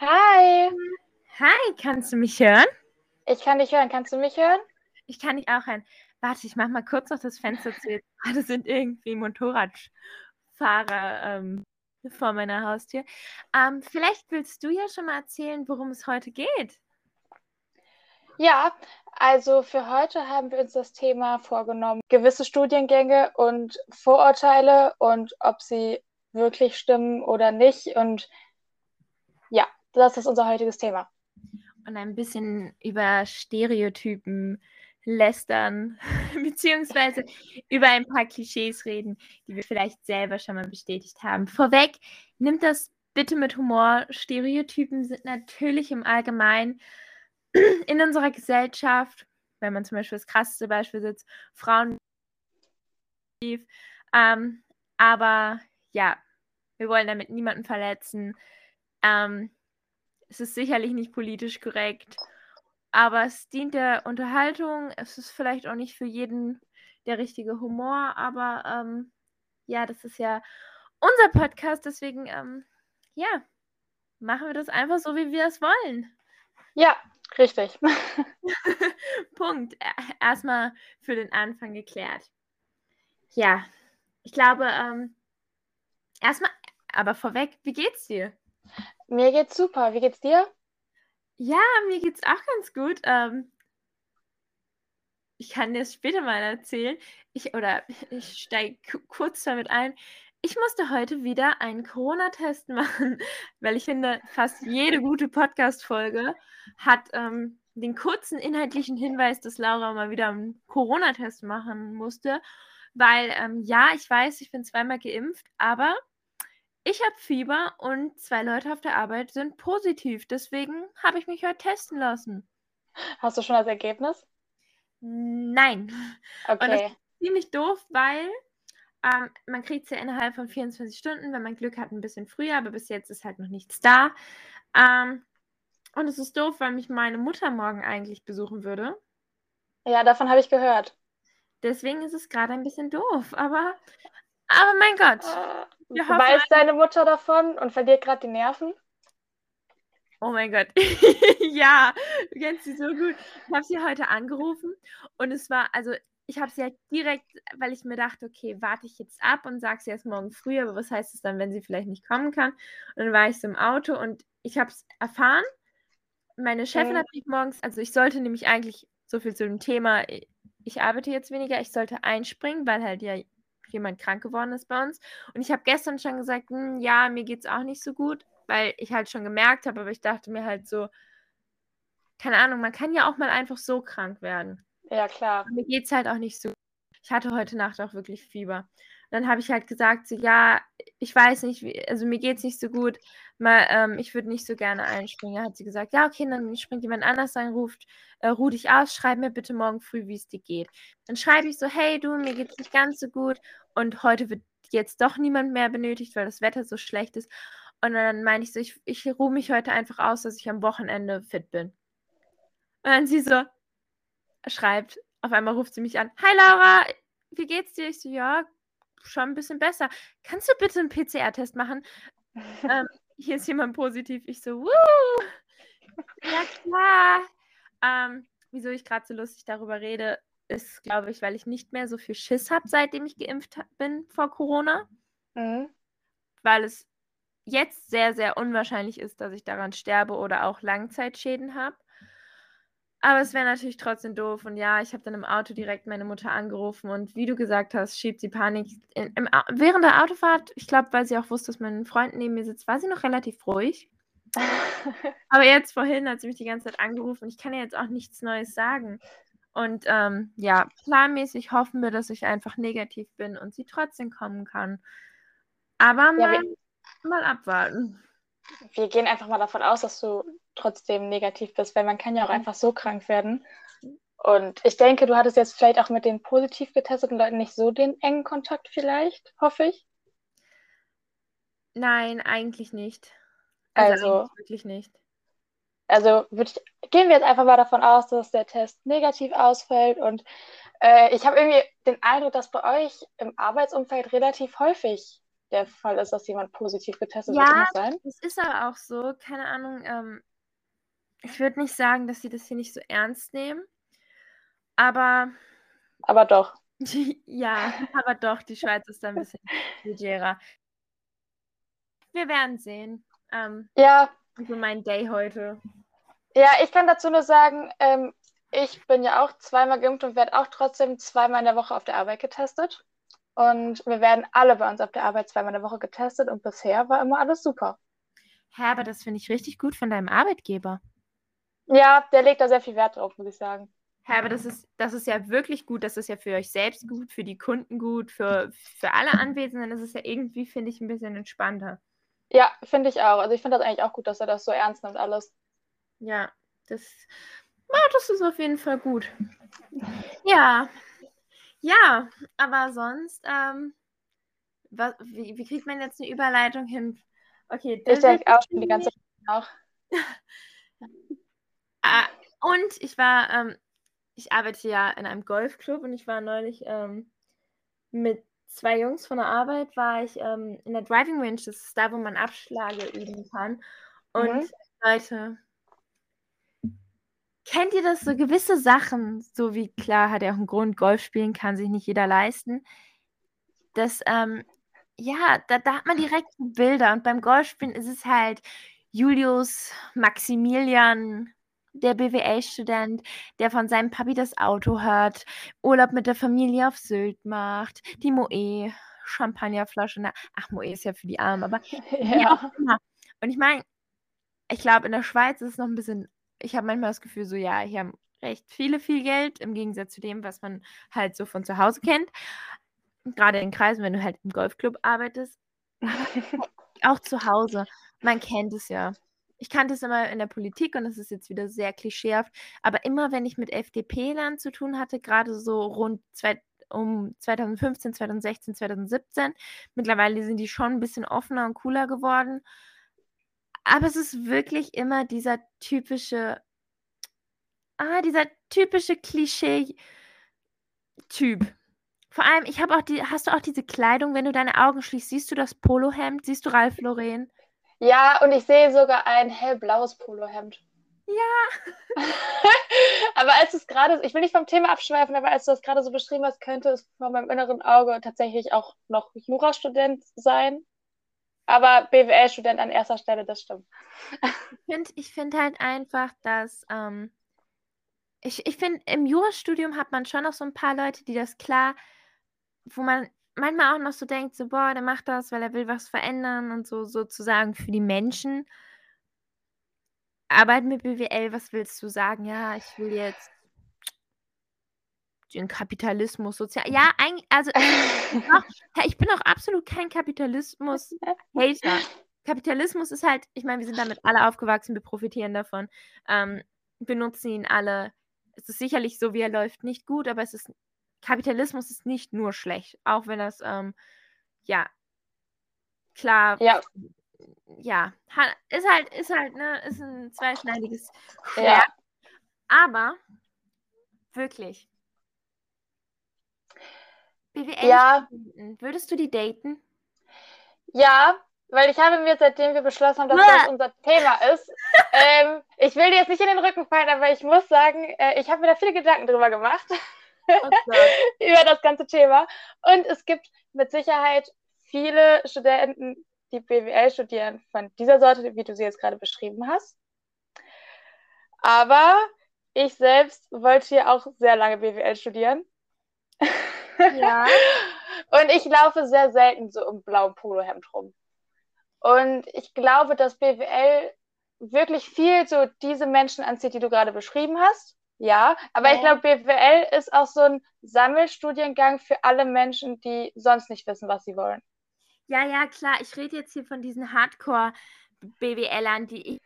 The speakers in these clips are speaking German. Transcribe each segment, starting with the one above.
Hi. Hi, kannst du mich hören? Ich kann dich hören. Kannst du mich hören? Ich kann dich auch hören. Warte, ich mach mal kurz noch das Fenster zu. Jetzt gerade sind irgendwie Motorradfahrer ähm, vor meiner Haustür. Ähm, vielleicht willst du ja schon mal erzählen, worum es heute geht. Ja, also für heute haben wir uns das Thema vorgenommen, gewisse Studiengänge und Vorurteile und ob sie wirklich stimmen oder nicht. Und ja, das ist unser heutiges Thema. Und ein bisschen über Stereotypen lästern, beziehungsweise über ein paar Klischees reden, die wir vielleicht selber schon mal bestätigt haben. Vorweg, nimmt das bitte mit Humor. Stereotypen sind natürlich im Allgemeinen in unserer Gesellschaft, wenn man zum Beispiel das krasseste Beispiel sitzt, Frauen. Ähm, aber ja, wir wollen damit niemanden verletzen. Ähm, es ist sicherlich nicht politisch korrekt, aber es dient der Unterhaltung. Es ist vielleicht auch nicht für jeden der richtige Humor, aber ähm, ja, das ist ja unser Podcast, deswegen ähm, ja, machen wir das einfach so, wie wir es wollen. Ja, richtig. Punkt. Erstmal für den Anfang geklärt. Ja, ich glaube, ähm, erstmal, aber vorweg, wie geht's dir? Mir geht's super. Wie geht's dir? Ja, mir geht's auch ganz gut. Ähm, ich kann dir das später mal erzählen. Ich, oder ich steige kurz damit ein. Ich musste heute wieder einen Corona-Test machen, weil ich finde, fast jede gute Podcast-Folge hat ähm, den kurzen inhaltlichen Hinweis, dass Laura mal wieder einen Corona-Test machen musste. Weil, ähm, ja, ich weiß, ich bin zweimal geimpft, aber ich habe Fieber und zwei Leute auf der Arbeit sind positiv. Deswegen habe ich mich heute testen lassen. Hast du schon das Ergebnis? Nein. Okay. Und das ist ziemlich doof, weil ähm, man kriegt es ja innerhalb von 24 Stunden, wenn man Glück hat, ein bisschen früher, aber bis jetzt ist halt noch nichts da. Ähm, und es ist doof, weil mich meine Mutter morgen eigentlich besuchen würde. Ja, davon habe ich gehört. Deswegen ist es gerade ein bisschen doof, aber, aber mein Gott. Äh, weiß deine Mutter davon und verliert gerade die Nerven? Oh mein Gott. ja, du kennst sie so gut. Ich habe sie heute angerufen und es war, also ich habe sie halt direkt, weil ich mir dachte, okay, warte ich jetzt ab und sage sie erst morgen früh, aber was heißt es dann, wenn sie vielleicht nicht kommen kann? Und dann war ich so im Auto und ich habe es erfahren. Meine Chefin okay. hat mich morgens, also ich sollte nämlich eigentlich, so viel zu dem Thema, ich arbeite jetzt weniger, ich sollte einspringen, weil halt ja jemand krank geworden ist bei uns. Und ich habe gestern schon gesagt, hm, ja, mir geht es auch nicht so gut, weil ich halt schon gemerkt habe, aber ich dachte mir halt so, keine Ahnung, man kann ja auch mal einfach so krank werden. Ja, klar. Und mir geht es halt auch nicht so. Ich hatte heute Nacht auch wirklich Fieber. Dann habe ich halt gesagt, so, ja, ich weiß nicht, wie, also mir geht es nicht so gut, mal, ähm, ich würde nicht so gerne einspringen. Da hat sie gesagt, ja, okay, dann springt jemand anders ein, ruft, äh, ruh dich aus, schreib mir bitte morgen früh, wie es dir geht. Dann schreibe ich so, hey du, mir geht es nicht ganz so gut und heute wird jetzt doch niemand mehr benötigt, weil das Wetter so schlecht ist. Und dann meine ich so, ich, ich ruhe mich heute einfach aus, dass ich am Wochenende fit bin. Und dann sie so, schreibt, auf einmal ruft sie mich an, hi Laura, wie geht's dir? Ich so, ja, schon ein bisschen besser. Kannst du bitte einen PCR-Test machen? ähm, hier ist jemand positiv. Ich so, Wuh! ja klar. Ähm, wieso ich gerade so lustig darüber rede, ist, glaube ich, weil ich nicht mehr so viel Schiss habe, seitdem ich geimpft bin vor Corona. Mhm. Weil es jetzt sehr, sehr unwahrscheinlich ist, dass ich daran sterbe oder auch Langzeitschäden habe. Aber es wäre natürlich trotzdem doof. Und ja, ich habe dann im Auto direkt meine Mutter angerufen und wie du gesagt hast, schiebt sie Panik. In, im, während der Autofahrt, ich glaube, weil sie auch wusste, dass mein Freund neben mir sitzt, war sie noch relativ ruhig. Aber jetzt vorhin hat sie mich die ganze Zeit angerufen. Ich kann ja jetzt auch nichts Neues sagen. Und ähm, ja, planmäßig hoffen wir, dass ich einfach negativ bin und sie trotzdem kommen kann. Aber mal, ja, mal abwarten wir gehen einfach mal davon aus, dass du trotzdem negativ bist, weil man kann ja auch einfach so krank werden. Und ich denke, du hattest jetzt vielleicht auch mit den positiv getesteten Leuten nicht so den engen Kontakt vielleicht, hoffe ich. Nein, eigentlich nicht. Also, also wirklich nicht. Also ich, gehen wir jetzt einfach mal davon aus, dass der Test negativ ausfällt. Und äh, ich habe irgendwie den Eindruck, dass bei euch im Arbeitsumfeld relativ häufig der Fall ist, dass jemand positiv getestet Ja, wird. Kann das sein? Das ist aber auch so, keine Ahnung. Ähm, ich würde nicht sagen, dass sie das hier nicht so ernst nehmen. Aber Aber doch. ja, aber doch, die Schweiz ist da ein bisschen legerer. Wir werden sehen. Ähm, Ja, für meinen Day heute. ja, ich kann dazu nur sagen, ähm, ich bin ja auch zweimal geimpft und werde auch trotzdem zweimal in der Woche auf der Arbeit getestet. Und wir werden alle bei uns auf der Arbeit zweimal in der Woche getestet und bisher war immer alles super. Hä, aber das finde ich richtig gut von deinem Arbeitgeber. Ja, der legt da sehr viel Wert drauf, muss ich sagen. Hä, aber das ist, das ist ja wirklich gut. Das ist ja für euch selbst gut, für die Kunden gut, für, für alle Anwesenden. Das ist ja irgendwie, finde ich, ein bisschen entspannter. Ja, finde ich auch. Also ich finde das eigentlich auch gut, dass er das so ernst nimmt alles. Ja, das, ja, das ist auf jeden Fall gut. Ja. Ja, aber sonst, ähm, was, wie, wie kriegt man jetzt eine Überleitung hin? Okay, Ich das denke auch schon die ganze Zeit nach. Ah, und ich war, ähm, ich arbeite ja in einem Golfclub und ich war neulich ähm, mit zwei Jungs von der Arbeit, war ich ähm, in der Driving Range, das ist da, wo man Abschläge üben kann. Und Mhm. Leute, kennt ihr das so gewisse Sachen, so wie klar hat er auch einen Grund, Golf spielen kann sich nicht jeder leisten. Das, ähm, ja, da, da hat man direkt Bilder und beim Golfspielen ist es halt Julius Maximilian, der BWL-Student, der von seinem Papi das Auto hört, Urlaub mit der Familie auf Sylt macht, die Moe, Champagnerflasche, na, ach, Moe ist ja für die Armen, aber Ja. Und ich meine, ich glaube, in der Schweiz ist es noch ein bisschen, ich habe manchmal das Gefühl, so, ja, hier haben recht viele viel Geld, im Gegensatz zu dem, was man halt so von zu Hause kennt. Gerade in Kreisen, wenn du halt im Golfclub arbeitest. Auch zu Hause. Man kennt es ja. Ich kannte es immer in der Politik und das ist jetzt wieder sehr klischeehaft. Aber immer, wenn ich mit FDP-Lern zu tun hatte, gerade so rund zwei, um 2015, 2016, 2017, mittlerweile sind die schon ein bisschen offener und cooler geworden. Aber es ist wirklich immer dieser typische, ah, dieser typische Klischee-Typ. Vor allem, ich habe auch die, hast du auch diese Kleidung, wenn du deine Augen schließt, siehst du das Polohemd, siehst du Ralf Lauren? Ja, und ich sehe sogar ein hellblaues Polohemd. Ja. aber als es gerade, ich will nicht vom Thema abschweifen, aber als du das gerade so beschrieben hast, könnte es vor meinem inneren Auge tatsächlich auch noch Jurastudent sein. Aber BWL-Student an erster Stelle, das stimmt. Ich finde ich find halt einfach, dass ähm, ich, ich finde, im Jurastudium hat man schon noch so ein paar Leute, die das klar, wo man manchmal auch noch so denkt, so, boah, der macht das, weil er will was verändern und so sozusagen für die Menschen. Arbeit mit BWL, was willst du sagen? Ja, ich will jetzt den Kapitalismus sozial. Ja, eigentlich, also ich bin auch absolut kein Kapitalismus-Hater. Kapitalismus ist halt, ich meine, wir sind damit alle aufgewachsen, wir profitieren davon, ähm, benutzen ihn alle. Es ist sicherlich so, wie er läuft, nicht gut, aber es ist Kapitalismus ist nicht nur schlecht, auch wenn das ähm, ja klar Ja, ja ist halt ist halt ne ist ein zweischneidiges Schwert, ja. aber wirklich BWL Ja, würdest du die daten? ja, weil ich habe mir, seitdem wir beschlossen haben, dass das unser Thema ist, ähm, ich will dir jetzt nicht in den Rücken fallen, aber ich muss sagen, äh, ich habe mir da viele Gedanken drüber gemacht. Über das ganze Thema. Und es gibt mit Sicherheit viele Studenten, die BWL studieren, von dieser Sorte, wie du sie jetzt gerade beschrieben hast. Aber ich selbst wollte ja auch sehr lange BWL studieren. Ja. Und ich laufe sehr selten so im blauen Polohemd rum. Und ich glaube, dass BWL wirklich viel so diese Menschen anzieht, die du gerade beschrieben hast. Ja, aber Ja. ich glaube, BWL ist auch so ein Sammelstudiengang für alle Menschen, die sonst nicht wissen, was sie wollen. Ja, ja, klar. Ich rede jetzt hier von diesen Hardcore-BWLern, die ich.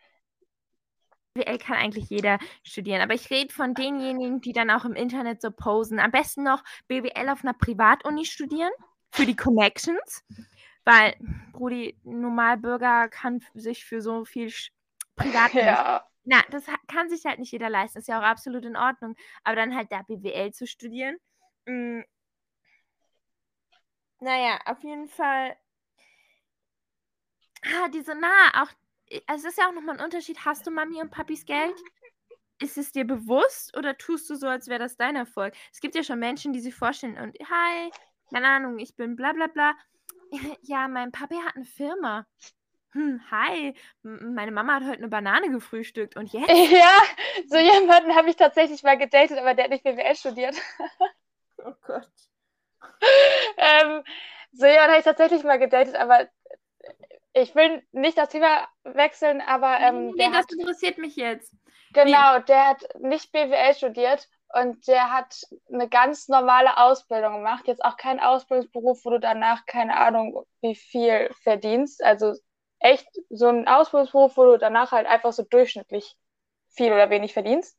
BWL kann eigentlich jeder studieren, aber ich rede von denjenigen, die dann auch im Internet so posen. Am besten noch BWL auf einer Privatuni studieren für die Connections, weil Brudi, Normalbürger kann sich für so viel Sch- Privat Ja, Na, das kann sich halt nicht jeder leisten. Ist ja auch absolut in Ordnung. Aber dann halt da BWL zu studieren. mm, Naja, auf jeden Fall. Ah, diese, na, auch, also es ist ja auch nochmal ein Unterschied. Hast du Mami und Papis Geld? Ist es dir bewusst oder tust du so, als wäre das dein Erfolg? Es gibt ja schon Menschen, die sich vorstellen und, hi, keine Ahnung, ich bin bla bla bla. Ja, mein Papi hat eine Firma. Hm, hi, meine Mama hat heute eine Banane gefrühstückt und jetzt? Ja, so jemanden habe ich tatsächlich mal gedatet, aber der hat nicht BWL studiert. Oh Gott. ähm, so jemanden habe ich tatsächlich mal gedatet, aber ich will nicht das Thema wechseln, aber. Ähm, nee, das hat, interessiert mich jetzt. Genau, Wie? der hat nicht BWL studiert und der hat eine ganz normale Ausbildung gemacht. Jetzt auch kein Ausbildungsberuf, wo du danach keine Ahnung, wie viel verdienst. Also echt so ein Ausbildungsberuf, wo du danach halt einfach so durchschnittlich viel oder wenig verdienst.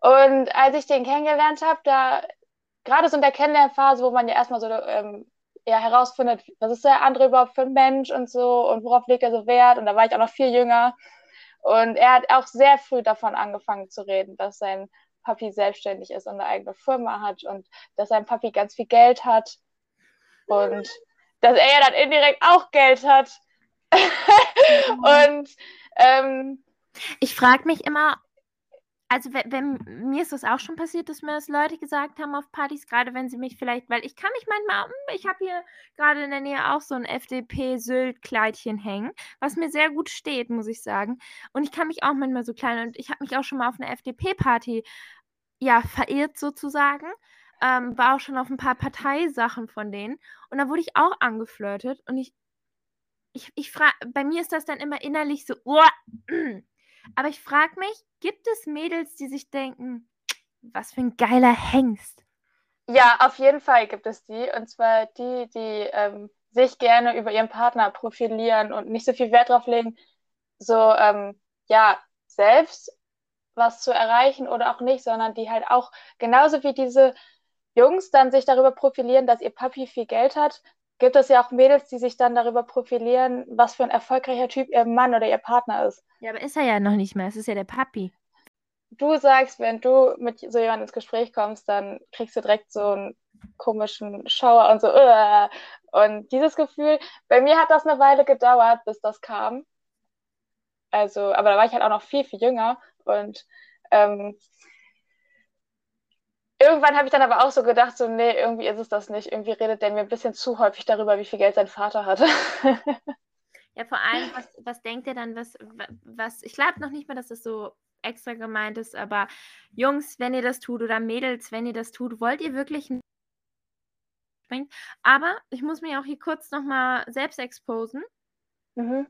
Und als ich den kennengelernt habe, da gerade so in der Kennenlernphase, wo man ja erstmal so ähm, ja, herausfindet, was ist der andere überhaupt für ein Mensch und so und worauf legt er so Wert. Und da war ich auch noch viel jünger. Und er hat auch sehr früh davon angefangen zu reden, dass sein Papi selbstständig ist und eine eigene Firma hat und dass sein Papi ganz viel Geld hat und dass er ja dann indirekt auch Geld hat. und ähm, ich frage mich immer, also wenn, wenn, mir ist das auch schon passiert, dass mir das Leute gesagt haben auf Partys, gerade wenn sie mich vielleicht, weil ich kann mich manchmal, hm, ich habe hier gerade in der Nähe auch so ein FDP-Sylt-Kleidchen hängen, was mir sehr gut steht, muss ich sagen. Und ich kann mich auch manchmal so klein und ich habe mich auch schon mal auf einer FDP-Party ja verirrt sozusagen. Ähm, war auch schon auf ein paar Parteisachen von denen. Und da wurde ich auch angeflirtet und ich, ich, ich frage, bei mir ist das dann immer innerlich so, oh, Aber ich frage mich, gibt es Mädels, die sich denken, was für ein geiler Hengst? Ja, auf jeden Fall gibt es die. Und zwar die, die ähm, sich gerne über ihren Partner profilieren und nicht so viel Wert drauf legen, so, ähm, ja, selbst was zu erreichen oder auch nicht, sondern die halt auch genauso wie diese Jungs dann sich darüber profilieren, dass ihr Papi viel Geld hat, gibt es ja auch Mädels, die sich dann darüber profilieren, was für ein erfolgreicher Typ ihr Mann oder ihr Partner ist. Ja, aber ist er ja noch nicht mehr. Es ist ja der Papi. Du sagst, wenn du mit so jemandem ins Gespräch kommst, dann kriegst du direkt so einen komischen Schauer und so. Uh, und dieses Gefühl, bei mir hat das eine Weile gedauert, bis das kam. Also, aber da war ich halt auch noch viel, viel jünger. Und ähm, Irgendwann habe ich dann aber auch so gedacht, so, nee, irgendwie ist es das nicht. Irgendwie redet der mir ein bisschen zu häufig darüber, wie viel Geld sein Vater hatte. ja, vor allem, was, was denkt ihr dann, was, was, ich glaube noch nicht mal, dass das so extra gemeint ist, aber Jungs, wenn ihr das tut oder Mädels, wenn ihr das tut, wollt ihr wirklich aber ich muss mich auch hier kurz nochmal selbst exposen. Mhm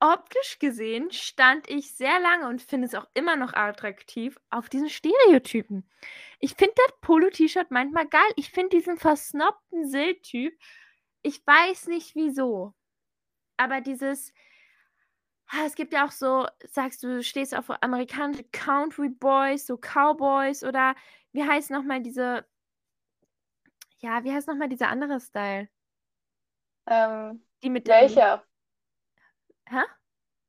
optisch gesehen stand ich sehr lange und finde es auch immer noch attraktiv auf diesen Stereotypen. Ich finde das Polo-T-Shirt manchmal geil. Ich finde diesen versnobten Sill-Typ, ich weiß nicht wieso. Aber dieses, es gibt ja auch so, sagst du, stehst auf amerikanische Country Boys, so Cowboys oder wie heißt nochmal diese, ja, wie heißt nochmal dieser andere Style? Ähm, die mit welcher? Hä?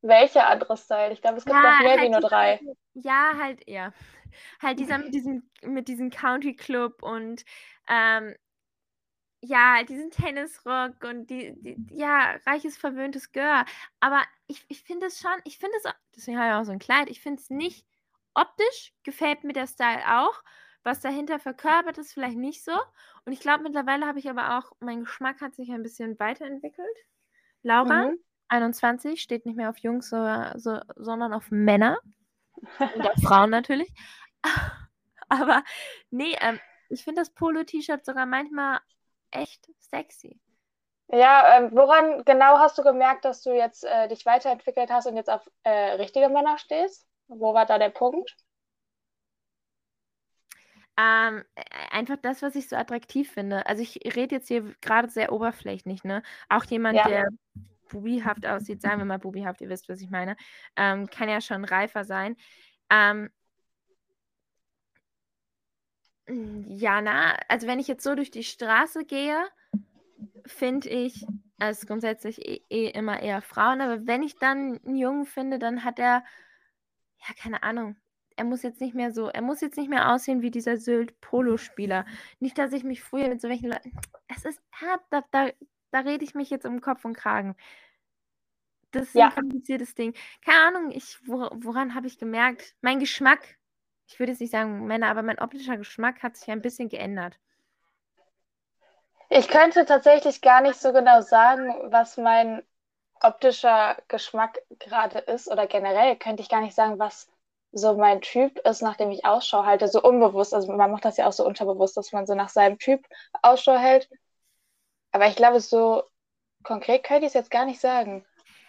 Welcher andere Style? Ich glaube, es gibt ja, noch mehr halt wie nur drei. Ja, halt, ja. Halt dieser mit diesem, mit diesem Country Club und ähm, ja, halt diesen Tennisrock und die, die, ja, reiches, verwöhntes Girl. Aber ich, ich finde es schon, ich finde es, deswegen habe ich auch so ein Kleid, ich finde es nicht optisch, gefällt mir der Style auch. Was dahinter verkörpert ist, vielleicht nicht so. Und ich glaube, mittlerweile habe ich aber auch, mein Geschmack hat sich ein bisschen weiterentwickelt. Laura, mhm. 21 steht nicht mehr auf Jungs, so, so, sondern auf Männer. Und auf Frauen natürlich. Aber nee, ähm, ich finde das Polo-T-Shirt sogar manchmal echt sexy. Ja, ähm, woran genau hast du gemerkt, dass du jetzt äh, dich weiterentwickelt hast und jetzt auf äh, richtige Männer stehst? Wo war da der Punkt? Ähm, e, einfach das, was ich so attraktiv finde. Also ich rede jetzt hier gerade sehr oberflächlich, ne? Auch jemand, ja. der bubihaft aussieht, sagen wir mal bubihaft, ihr wisst, was ich meine, ähm, kann ja schon reifer sein. Ähm, ja, na, also wenn ich jetzt so durch die Straße gehe, finde ich es grundsätzlich eh, eh, immer eher Frauen, aber wenn ich dann einen Jungen finde, dann hat er, ja, keine Ahnung, er muss jetzt nicht mehr so, er muss jetzt nicht mehr aussehen wie dieser Sylt-Polo-Spieler. Nicht, dass ich mich früher mit so welchen Leuten, es ist, da, da da rede ich mich jetzt um Kopf und Kragen. Das ist Ja. ein kompliziertes Ding. Keine Ahnung, ich, wor woran habe ich gemerkt? Mein Geschmack, ich würde jetzt nicht sagen Männer, aber mein optischer Geschmack hat sich ein bisschen geändert. Ich könnte tatsächlich gar nicht so genau sagen, was mein optischer Geschmack gerade ist oder generell könnte ich gar nicht sagen, was so mein Typ ist, nach dem ich Ausschau halte, so unbewusst. Also man macht das ja auch so unterbewusst, dass man so nach seinem Typ Ausschau hält. Aber ich glaube, so konkret könnte ich es jetzt gar nicht sagen.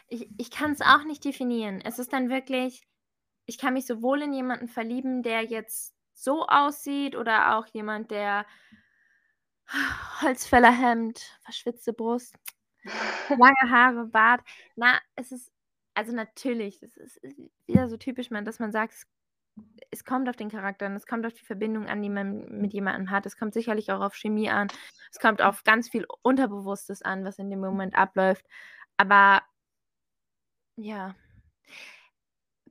Ich, ich kann es auch nicht definieren. Es ist dann wirklich, ich kann mich sowohl in jemanden verlieben, der jetzt so aussieht oder auch jemand, der Holzfällerhemd, verschwitzte Brust, lange Haare, Bart. Na, es ist, also natürlich, es ist wieder so typisch, dass man sagt, es, es kommt auf den Charakter an, es kommt auf die Verbindung an, die man mit jemandem hat. Es kommt sicherlich auch auf Chemie an. Es kommt auf ganz viel Unterbewusstes an, was in dem Moment abläuft. Aber ja.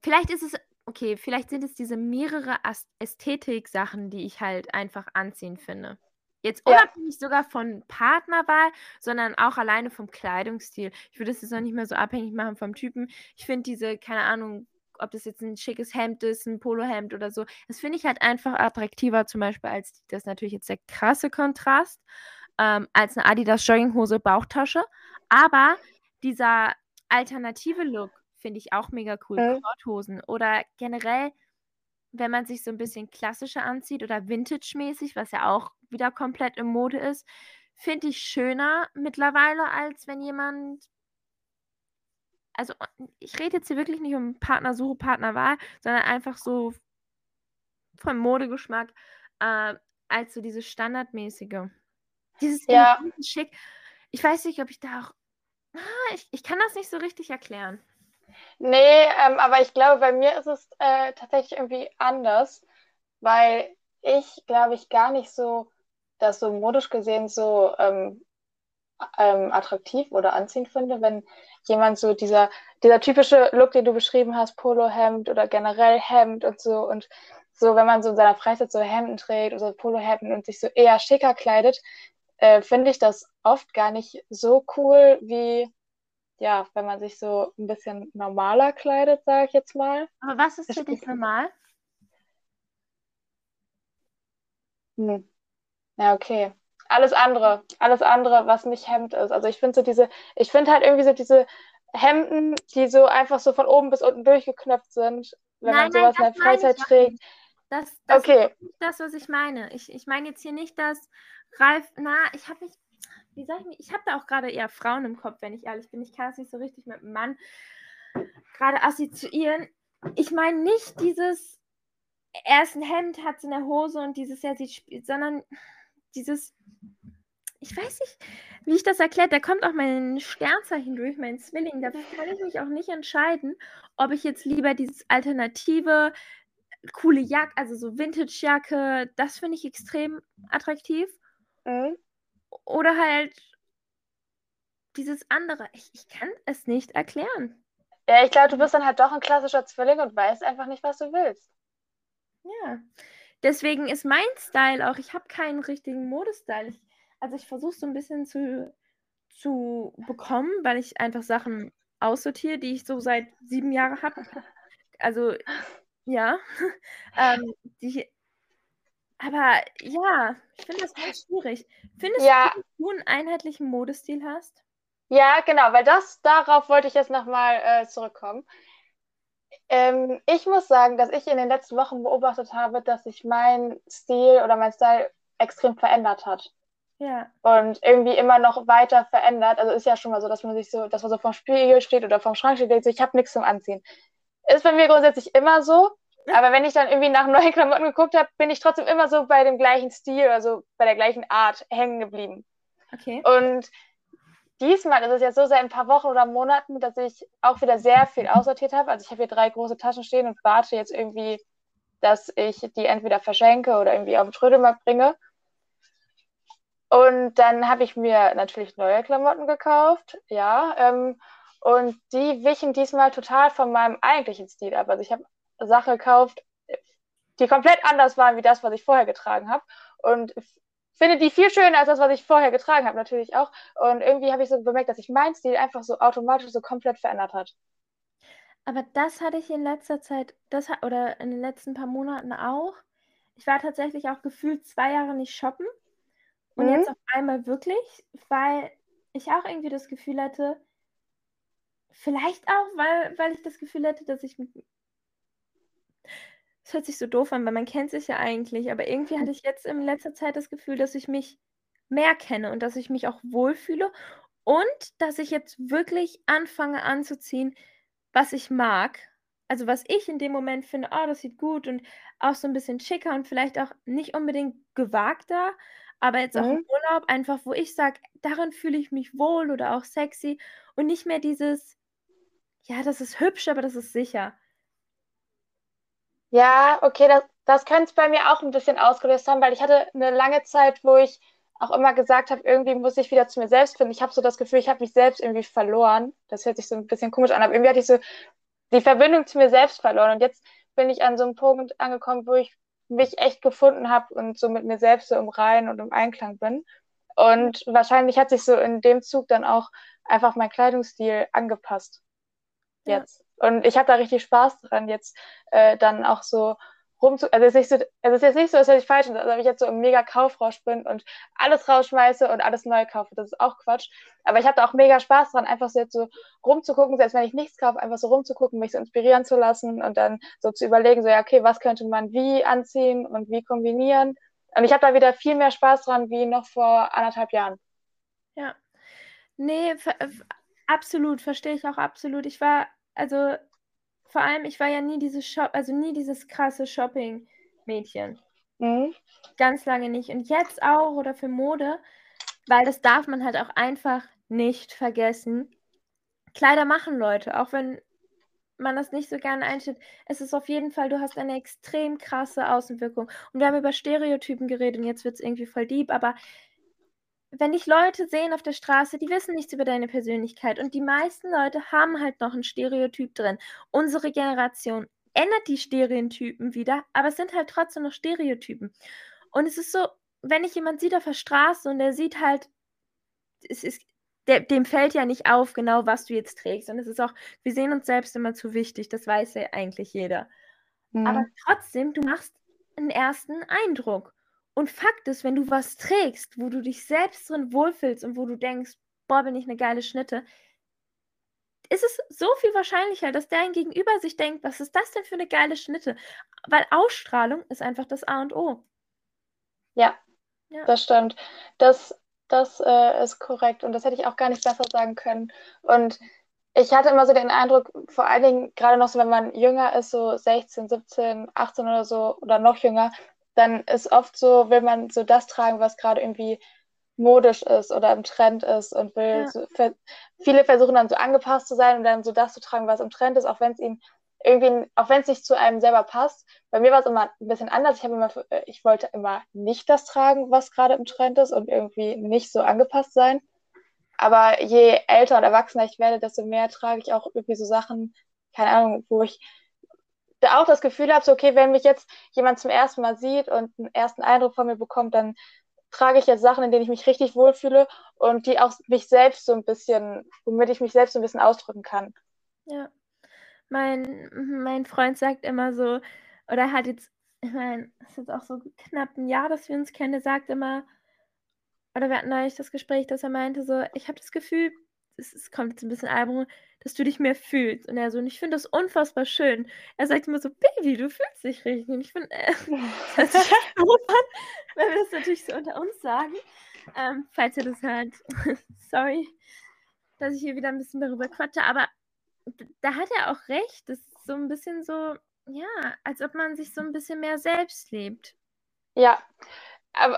Vielleicht ist es, okay, vielleicht sind es diese mehrere Ästhetik-Sachen, die ich halt einfach anziehend finde. Jetzt Ja. unabhängig sogar von Partnerwahl, sondern auch alleine vom Kleidungsstil. Ich würde es jetzt noch nicht mehr so abhängig machen vom Typen. Ich finde diese, keine Ahnung, ob das jetzt ein schickes Hemd ist, ein Polohemd oder so, das finde ich halt einfach attraktiver, zum Beispiel als das natürlich jetzt der krasse Kontrast, ähm, als eine Adidas Jogginghose Bauchtasche. Aber dieser alternative Look finde ich auch mega cool. Mhm. Korthosen oder generell, wenn man sich so ein bisschen klassischer anzieht oder vintage-mäßig, was ja auch wieder komplett in Mode ist, finde ich schöner mittlerweile, als wenn jemand. Also, ich rede jetzt hier wirklich nicht um Partnersuche, Partnerwahl, sondern einfach so vom Modegeschmack, äh, als so dieses standardmäßige. Dieses Ja. schick. Ich weiß nicht, ob ich da auch. Ah, ich, ich kann das nicht so richtig erklären. Nee, ähm, aber ich glaube, bei mir ist es äh, tatsächlich irgendwie anders, weil ich, glaube ich, gar nicht so das so modisch gesehen so ähm, ähm, attraktiv oder anziehend finde, wenn jemand so dieser, dieser typische Look, den du beschrieben hast, Polohemd oder generell Hemd und so und so, wenn man so in seiner Freizeit so Hemden trägt oder Polohemden und sich so eher schicker kleidet, äh, finde ich das oft gar nicht so cool wie, ja, wenn man sich so ein bisschen normaler kleidet, sage ich jetzt mal. Aber was ist für Ich- dich normal? Hm. Ja, okay. Alles andere, alles andere, was nicht Hemd ist. Also ich finde so diese, ich finde halt irgendwie so diese Hemden, die so einfach so von oben bis unten durchgeknöpft sind, wenn Nein, man sowas nein, in der Freizeit trägt. Das, das Okay, ist nicht das, was ich meine. Ich, ich meine jetzt hier nicht, dass Ralf, na, ich habe mich, wie sag ich mich, ich habe da auch gerade eher Frauen im Kopf, wenn ich ehrlich bin. Ich kann es nicht so richtig mit einem Mann gerade assoziieren. Ich meine nicht dieses, er ist ein Hemd, hat es in der Hose und dieses, er sieht, sondern dieses, ich weiß nicht, wie ich das erklärt, da kommt auch mein Sternzeichen durch, mein Zwilling. Da kann ich mich auch nicht entscheiden, ob ich jetzt lieber dieses alternative, coole Jacke, also so Vintage-Jacke, das finde ich extrem attraktiv. mhm. Oder halt dieses andere. Ich, ich kann es nicht erklären. Ja, ich glaube, du bist dann halt doch ein klassischer Zwilling und weißt einfach nicht, was du willst. Ja. Deswegen ist mein Style auch, ich habe keinen richtigen Modestyle. Ich, also ich versuche so ein bisschen zu, zu bekommen, weil ich einfach Sachen aussortiere, die ich so seit sieben Jahren habe. Also ja. ähm, die, aber ja, ich finde das ganz schwierig. Findest Ja. du, dass du einen einheitlichen Modestil hast? Ja, genau, weil das, darauf wollte ich jetzt nochmal äh, zurückkommen. Ähm, ich muss sagen, dass ich in den letzten Wochen beobachtet habe, dass sich mein Stil oder mein Style extrem verändert hat. Ja. und irgendwie immer noch weiter verändert. Also ist ja schon mal so, dass man sich so, dass man so vorm Spiegel steht oder vorm Schrank steht denkt so, ich habe nichts zum Anziehen. Ist bei mir grundsätzlich immer so. Aber wenn ich dann irgendwie nach neuen Klamotten geguckt habe, bin ich trotzdem immer so bei dem gleichen Stil, also bei der gleichen Art hängen geblieben. Okay. Und diesmal ist es jetzt so seit ein paar Wochen oder Monaten, dass ich auch wieder sehr viel aussortiert habe. Also ich habe hier drei große Taschen stehen und warte jetzt irgendwie, dass ich die entweder verschenke oder irgendwie auf den Trödelmarkt bringe. Und dann habe ich mir natürlich neue Klamotten gekauft, ja. Ähm, und die wichen diesmal total von meinem eigentlichen Stil ab. Also ich habe Sachen gekauft, die komplett anders waren wie das, was ich vorher getragen habe. Und finde die viel schöner als das, was ich vorher getragen habe, natürlich auch. Und irgendwie habe ich so bemerkt, dass sich mein Stil einfach so automatisch so komplett verändert hat. Aber das hatte ich in letzter Zeit, das oder in den letzten paar Monaten auch. Ich war tatsächlich auch gefühlt zwei Jahre nicht shoppen. Und mhm. jetzt auf einmal wirklich, weil ich auch irgendwie das Gefühl hatte, vielleicht auch, weil, weil ich das Gefühl hatte, dass ich es hört sich so doof an, weil man kennt sich ja eigentlich, aber irgendwie hatte ich jetzt in letzter Zeit das Gefühl, dass ich mich mehr kenne und dass ich mich auch wohlfühle und dass ich jetzt wirklich anfange anzuziehen, was ich mag. Also was ich in dem Moment finde, oh, das sieht gut und auch so ein bisschen schicker und vielleicht auch nicht unbedingt gewagter, aber jetzt auch im mhm. Urlaub einfach, wo ich sage, darin fühle ich mich wohl oder auch sexy und nicht mehr dieses, ja, das ist hübsch, aber das ist sicher. Ja, okay, das, das könnte es bei mir auch ein bisschen ausgelöst haben, weil ich hatte eine lange Zeit, wo ich auch immer gesagt habe, irgendwie muss ich wieder zu mir selbst finden. Ich habe so das Gefühl, ich habe mich selbst irgendwie verloren. Das hört sich so ein bisschen komisch an, aber irgendwie hatte ich so die Verbindung zu mir selbst verloren. Und jetzt bin ich an so einem Punkt angekommen, wo ich mich echt gefunden habe und so mit mir selbst so im Reinen und im Einklang bin. Und wahrscheinlich hat sich so in dem Zug dann auch einfach mein Kleidungsstil angepasst. Jetzt. Und ich habe da richtig Spaß dran, jetzt äh, dann auch so rumzu. Also es ist, nicht so, also es ist jetzt nicht so, als ich falsch bin, ob ich jetzt so im mega Kaufrausch bin und alles rausschmeiße und alles neu kaufe. Das ist auch Quatsch. Aber ich habe da auch mega Spaß dran, einfach so jetzt so rumzugucken, selbst wenn ich nichts kaufe, einfach so rumzugucken, mich so inspirieren zu lassen und dann so zu überlegen, so ja, okay, was könnte man wie anziehen und wie kombinieren. Und ich habe da wieder viel mehr Spaß dran wie noch vor anderthalb Jahren. Ja. Nee, absolut, verstehe ich auch absolut. Ich war also vor allem, ich war ja nie dieses Shop, also nie dieses krasse Shopping-Mädchen. Mhm. Ganz lange nicht. Und jetzt auch oder für Mode, weil das darf man halt auch einfach nicht vergessen. Kleider machen Leute, auch wenn man das nicht so gerne einstellt. Es ist auf jeden Fall, du hast eine extrem krasse Außenwirkung. Und wir haben über Stereotypen geredet und jetzt wird es irgendwie voll deep, aber wenn dich Leute sehen auf der Straße, die wissen nichts über deine Persönlichkeit und die meisten Leute haben halt noch ein Stereotyp drin. Unsere Generation ändert die Stereotypen wieder, aber es sind halt trotzdem noch Stereotypen. Und es ist so, wenn ich jemand sieht auf der Straße und der sieht halt, es ist, der, dem fällt ja nicht auf, genau was du jetzt trägst. Und es ist auch, wir sehen uns selbst immer zu wichtig, das weiß ja eigentlich jeder. Mhm. Aber trotzdem, du machst einen ersten Eindruck. Und Fakt ist, wenn du was trägst, wo du dich selbst drin wohlfühlst und wo du denkst, boah, bin ich eine geile Schnitte, ist es so viel wahrscheinlicher, dass dein Gegenüber sich denkt, was ist das denn für eine geile Schnitte? Weil Ausstrahlung ist einfach das A und O. Ja, ja. das stimmt. Das, das äh, ist korrekt und das hätte ich auch gar nicht besser sagen können. Und ich hatte immer so den Eindruck, vor allen Dingen gerade noch so, wenn man jünger ist, so 16, 17, 18 oder so oder noch jünger, dann ist oft so, will man so das tragen, was gerade irgendwie modisch ist oder im Trend ist und will ja. so, viele versuchen dann so angepasst zu sein und dann so das zu tragen, was im Trend ist, auch wenn es ihnen irgendwie, auch wenn es nicht zu einem selber passt. Bei mir war es immer ein bisschen anders. Ich habe immer, äh, ich wollte immer nicht das tragen, was gerade im Trend ist und irgendwie nicht so angepasst sein. Aber je älter und erwachsener ich werde, desto mehr trage ich auch irgendwie so Sachen, keine Ahnung, wo ich auch das Gefühl habe, so, okay, wenn mich jetzt jemand zum ersten Mal sieht und einen ersten Eindruck von mir bekommt, dann trage ich jetzt Sachen, in denen ich mich richtig wohlfühle und die auch mich selbst so ein bisschen, womit ich mich selbst so ein bisschen ausdrücken kann. Ja. Mein, mein Freund sagt immer so, oder hat jetzt, ich meine, es ist jetzt auch so knapp ein Jahr, dass wir uns kennen, der sagt immer, oder wir hatten neulich das Gespräch, dass er meinte so, ich habe das Gefühl, es, es kommt jetzt ein bisschen Album, dass du dich mehr fühlst. Und er so, und ich finde das unfassbar schön. Er sagt immer so, Baby, du fühlst dich richtig. Und ich finde, äh, das hört sich doof an, wenn wir das natürlich so unter uns sagen. Ähm, falls ihr das hört, sorry, dass ich hier wieder ein bisschen darüber quatsche, aber da hat er auch recht. Das ist so ein bisschen so, ja, als ob man sich so ein bisschen mehr selbst lebt. Ja,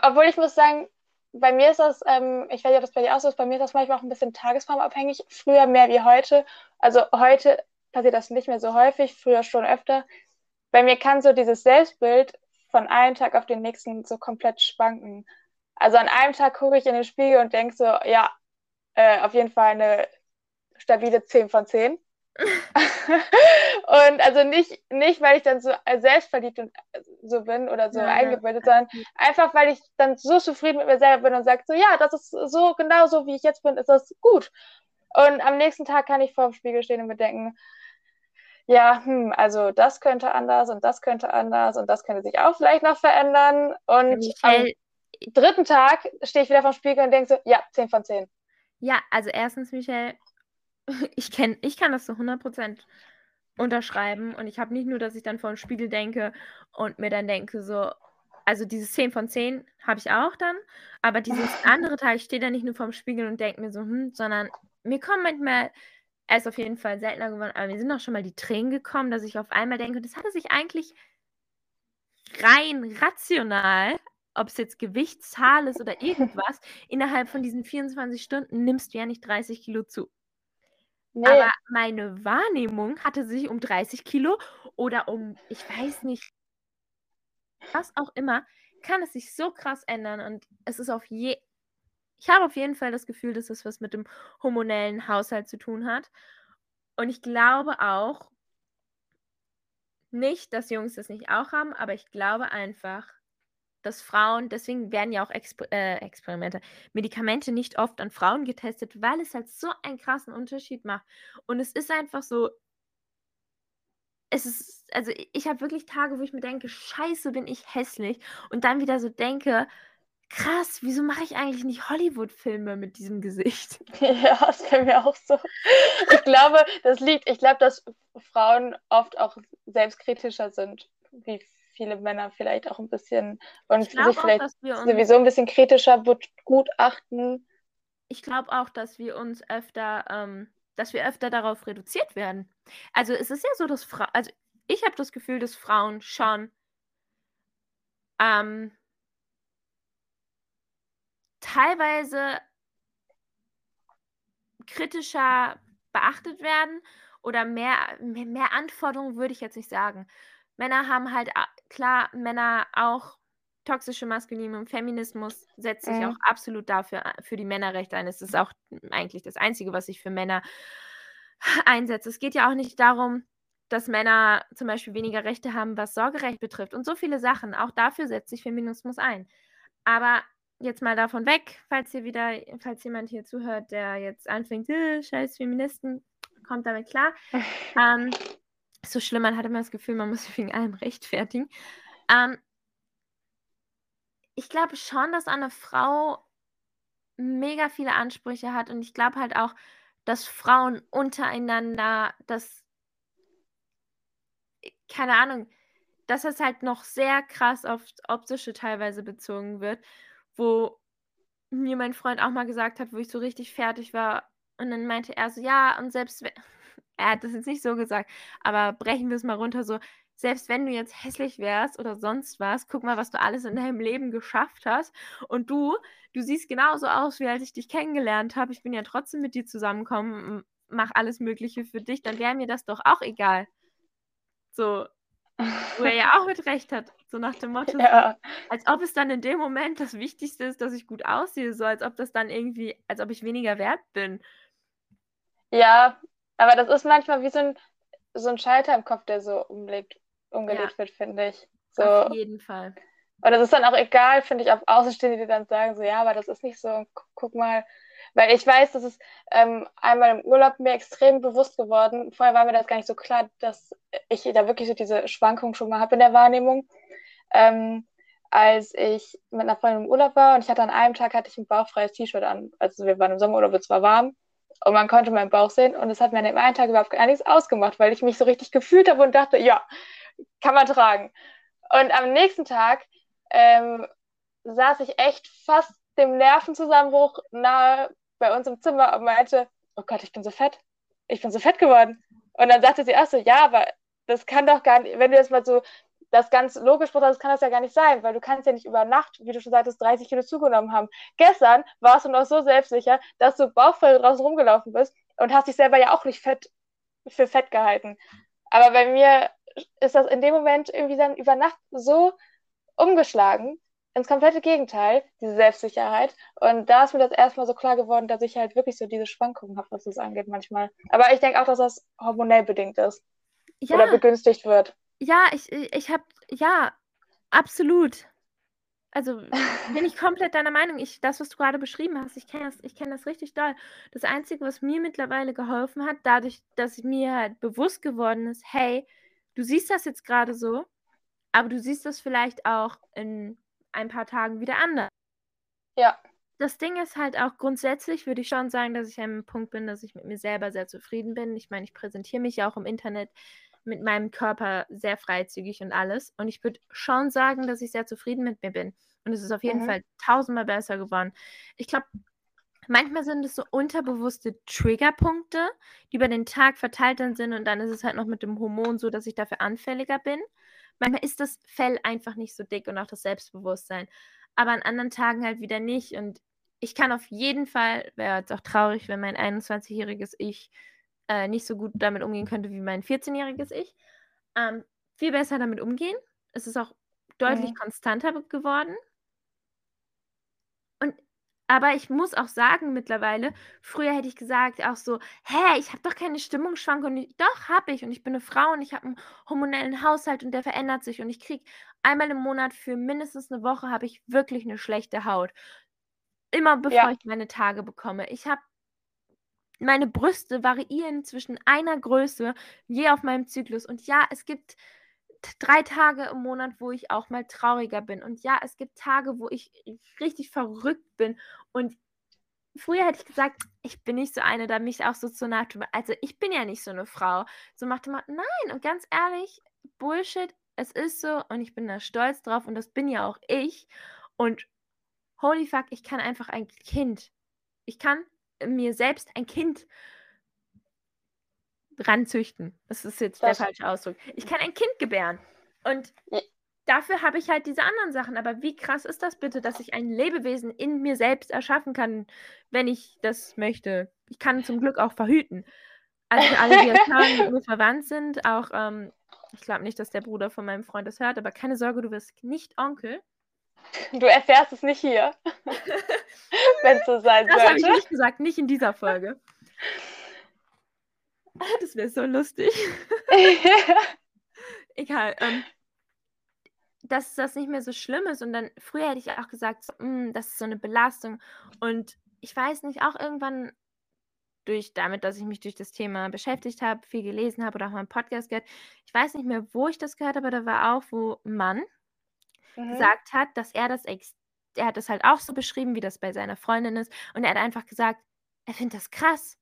obwohl ich muss sagen, bei mir ist das, ähm, ich weiß ob das bei dir auch so ist, bei mir ist das manchmal auch ein bisschen tagesformabhängig. Früher mehr wie heute. Also heute passiert das nicht mehr so häufig, früher schon öfter. Bei mir kann so dieses Selbstbild von einem Tag auf den nächsten so komplett schwanken. Also an einem Tag gucke ich in den Spiegel und denke so, ja, äh, auf jeden Fall eine stabile 10 von 10. und also nicht, nicht, weil ich dann so selbstverliebt und so bin oder so ja, eingebildet, sondern einfach, weil ich dann so zufrieden mit mir selber bin und sage so, ja, das ist so genau so, wie ich jetzt bin, ist das gut. Und am nächsten Tag kann ich vor dem Spiegel stehen und mir denken, ja, hm, also das könnte anders und das könnte anders und das könnte sich auch vielleicht noch verändern. Und am dritten Tag stehe ich wieder vor dem Spiegel und denke so, ja, 10 von 10. Ja, also erstens, Michelle, ich, kenn, ich kann das zu 100% unterschreiben und ich habe nicht nur, dass ich dann vor dem Spiegel denke und mir dann denke so, also dieses 10 von 10 habe ich auch dann, aber dieses andere Teil, ich stehe da nicht nur vor dem Spiegel und denke mir so, hm, sondern mir kommen manchmal, er ist auf jeden Fall seltener geworden, aber mir sind auch schon mal die Tränen gekommen, dass ich auf einmal denke, das hatte sich eigentlich rein rational, ob es jetzt Gewichtszahl ist oder irgendwas, innerhalb von diesen 24 Stunden nimmst du ja nicht 30 Kilo zu. Nee. Aber meine Wahrnehmung hatte sich um 30 Kilo oder um, ich weiß nicht, was auch immer, kann es sich so krass ändern und es ist auf je. Ich habe auf jeden Fall das Gefühl, dass es was mit dem hormonellen Haushalt zu tun hat. Und ich glaube auch nicht, dass Jungs das nicht auch haben, aber ich glaube einfach, dass Frauen, deswegen werden ja auch Exper äh, Experimente, Medikamente nicht oft an Frauen getestet, weil es halt so einen krassen Unterschied macht. Und es ist einfach so, es ist, also ich habe wirklich Tage, wo ich mir denke, scheiße, bin ich hässlich. Und dann wieder so denke, krass, wieso mache ich eigentlich nicht Hollywood-Filme mit diesem Gesicht? Ja, das wäre mir auch so. Ich glaube, das liegt, ich glaube, dass Frauen oft auch selbstkritischer sind, wie viele Männer vielleicht auch ein bisschen und sich auch, vielleicht sowieso ein bisschen kritischer gutachten. Ich glaube auch, dass wir uns öfter, ähm, dass wir öfter darauf reduziert werden. Also es ist ja so, dass Frauen, also ich habe das Gefühl, dass Frauen schon ähm, teilweise kritischer beachtet werden oder mehr, mehr, mehr Anforderungen würde ich jetzt nicht sagen. Männer haben halt, klar, Männer auch toxische Maskulinum und Feminismus setzt sich mhm. auch absolut dafür äh, für die Männerrechte ein. Es ist auch eigentlich das Einzige, was sich für Männer einsetzt. Es geht ja auch nicht darum, dass Männer zum Beispiel weniger Rechte haben, was Sorgerecht betrifft und so viele Sachen. Auch dafür setzt sich Feminismus ein. Aber jetzt mal davon weg, falls ihr wieder, falls jemand hier zuhört, der jetzt anfängt, äh, scheiß Feministen, kommt damit klar. ähm, so schlimm, man hat immer das Gefühl, man muss sich wegen allem rechtfertigen. Ähm, ich glaube schon, dass eine Frau mega viele Ansprüche hat und ich glaube halt auch, dass Frauen untereinander das, keine Ahnung, dass es halt noch sehr krass auf optische teilweise bezogen wird, wo mir mein Freund auch mal gesagt hat, wo ich so richtig fertig war und dann meinte er so, ja, und selbst wenn, er hat das jetzt nicht so gesagt, aber brechen wir es mal runter so, selbst wenn du jetzt hässlich wärst oder sonst was, guck mal, was du alles in deinem Leben geschafft hast. Und du, du siehst genauso aus, wie als ich dich kennengelernt habe. Ich bin ja trotzdem mit dir zusammengekommen, mach alles Mögliche für dich, dann wäre mir das doch auch egal. So, wo er ja auch mit Recht hat, so nach dem Motto, ja. als ob es dann in dem Moment das Wichtigste ist, dass ich gut aussehe, so als ob das dann irgendwie, als ob ich weniger wert bin. Ja, aber das ist manchmal wie so ein, so ein Schalter im Kopf, der so umlegt, umgelegt ja. wird, finde ich. So. Auf jeden Fall. Und das ist dann auch egal, finde ich, ob Außenstehende, die dann sagen, so, ja, aber das ist nicht so, guck mal. Weil ich weiß, das ist ähm, einmal im Urlaub mir extrem bewusst geworden. Vorher war mir das gar nicht so klar, dass ich da wirklich so diese Schwankung schon mal habe in der Wahrnehmung. Ähm, als ich mit einer Freundin im Urlaub war und ich hatte an einem Tag hatte ich ein bauchfreies T-Shirt an. Also wir waren im Sommerurlaub, es war warm und man konnte meinen Bauch sehen und es hat mir an dem einen Tag überhaupt gar nichts ausgemacht, weil ich mich so richtig gefühlt habe und dachte, ja, kann man tragen. Und am nächsten Tag ähm, saß ich echt fast dem Nervenzusammenbruch nahe bei uns im Zimmer und meinte, oh Gott, ich bin so fett. Ich bin so fett geworden. Und dann sagte sie auch so, ja, aber das kann doch gar nicht, wenn du das mal so das ganz logisch betrachtet, kann das ja gar nicht sein, weil du kannst ja nicht über Nacht, wie du schon sagtest, 30 Kilo zugenommen haben. Gestern warst du noch so selbstsicher, dass du bauchvoll draußen rumgelaufen bist und hast dich selber ja auch nicht fett für fett gehalten. Aber bei mir ist das in dem Moment irgendwie dann über Nacht so umgeschlagen, ins komplette Gegenteil, diese Selbstsicherheit. Und da ist mir das erstmal so klar geworden, dass ich halt wirklich so diese Schwankungen habe, was das angeht manchmal. Aber ich denke auch, dass das hormonell bedingt ist. Ja. Oder begünstigt wird. Ja, ich, ich habe, ja, absolut. Also bin ich komplett deiner Meinung. Ich, das, was du gerade beschrieben hast, ich kenne das, kenn das richtig doll. Das Einzige, was mir mittlerweile geholfen hat, dadurch, dass mir halt bewusst geworden ist, hey, du siehst das jetzt gerade so, aber du siehst das vielleicht auch in ein paar Tagen wieder anders. Ja. Das Ding ist halt auch grundsätzlich, würde ich schon sagen, dass ich an einem Punkt bin, dass ich mit mir selber sehr zufrieden bin. Ich meine, ich präsentiere mich ja auch im Internet mit meinem Körper sehr freizügig und alles. Und ich würde schon sagen, dass ich sehr zufrieden mit mir bin. Und es ist auf jeden mhm. Fall tausendmal besser geworden. Ich glaube, manchmal sind es so unterbewusste Triggerpunkte, die über den Tag verteilt dann sind. Und dann ist es halt noch mit dem Hormon so, dass ich dafür anfälliger bin. Manchmal ist das Fell einfach nicht so dick und auch das Selbstbewusstsein. Aber an anderen Tagen halt wieder nicht. Und ich kann auf jeden Fall, wäre jetzt auch traurig, wenn mein 21-jähriges Ich äh, nicht so gut damit umgehen könnte wie mein 14-jähriges Ich, ähm, viel besser damit umgehen. Es ist auch deutlich mhm. konstanter geworden. Und aber ich muss auch sagen, mittlerweile, früher hätte ich gesagt, auch so, hä, ich habe doch keine Stimmungsschwankungen. Doch, habe ich. Und ich bin eine Frau und ich habe einen hormonellen Haushalt und der verändert sich. Und ich kriege einmal im Monat für mindestens eine Woche habe ich wirklich eine schlechte Haut. Immer bevor ja. ich meine Tage bekomme. Ich habe meine Brüste variieren zwischen einer Größe je auf meinem Zyklus. Und ja, es gibt drei Tage im Monat, wo ich auch mal trauriger bin. Und ja, es gibt Tage, wo ich richtig verrückt bin. Und früher hätte ich gesagt, ich bin nicht so eine, da mich auch so zu nahe Also ich bin ja nicht so eine Frau. So machte man, nein, und ganz ehrlich, Bullshit, es ist so und ich bin da stolz drauf und das bin ja auch ich. Und holy fuck, ich kann einfach ein Kind. Ich kann mir selbst ein Kind ranzüchten. Das ist jetzt das der falsche Ausdruck. Ich kann ein Kind gebären. Und dafür habe ich halt diese anderen Sachen. Aber wie krass ist das bitte, dass ich ein Lebewesen in mir selbst erschaffen kann, wenn ich das möchte? Ich kann zum Glück auch verhüten. Also alle, die jetzt hören, mit mir verwandt sind, auch, ähm, ich glaube nicht, dass der Bruder von meinem Freund das hört, aber keine Sorge, du wirst nicht Onkel. Du erfährst es nicht hier, wenn es so sein das sollte. Das habe ich nicht gesagt, nicht in dieser Folge. Das wäre so lustig. Egal. Ähm, dass das nicht mehr so schlimm ist. Und dann, früher hätte ich auch gesagt, so, mm, das ist so eine Belastung. Und ich weiß nicht, auch irgendwann durch damit, dass ich mich durch das Thema beschäftigt habe, viel gelesen habe oder auch mal einen Podcast gehört. Ich weiß nicht mehr, wo ich das gehört habe, aber da war auch, wo Mann mhm. gesagt hat, dass er das er hat das halt auch so beschrieben, wie das bei seiner Freundin ist. Und er hat einfach gesagt, er findet das krass.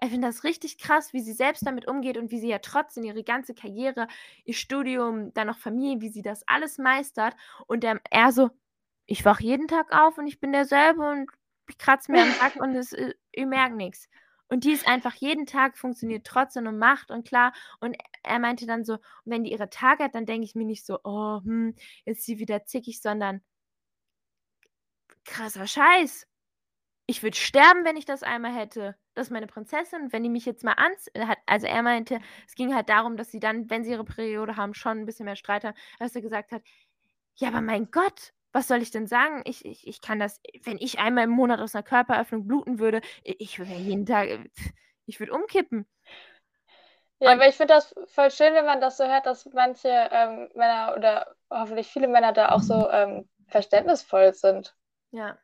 Er findet das richtig krass, wie sie selbst damit umgeht und wie sie ja trotzdem ihre ganze Karriere, ihr Studium, dann noch Familie, wie sie das alles meistert. Und ähm, er so, ich wach jeden Tag auf und ich bin derselbe und ich kratze mir am Tag und es, äh, ich merke nichts. Und die ist einfach jeden Tag funktioniert trotzdem und macht und klar. Und er meinte dann so, wenn die ihre Tage hat, dann denke ich mir nicht so, oh, hm, ist sie wieder zickig, sondern krasser Scheiß ich würde sterben, wenn ich das einmal hätte. Das ist meine Prinzessin. Wenn die mich jetzt mal ans. Hat, also er meinte, es ging halt darum, dass sie dann, wenn sie ihre Periode haben, schon ein bisschen mehr Streit haben, als er gesagt hat, ja, aber mein Gott, was soll ich denn sagen? Ich, ich, ich kann das, wenn ich einmal im Monat aus einer Körperöffnung bluten würde, ich würde jeden Tag, ich würde umkippen. Ja, Und, aber ich finde das voll schön, wenn man das so hört, dass manche ähm, Männer oder hoffentlich viele Männer da auch so ähm, verständnisvoll sind. Ja.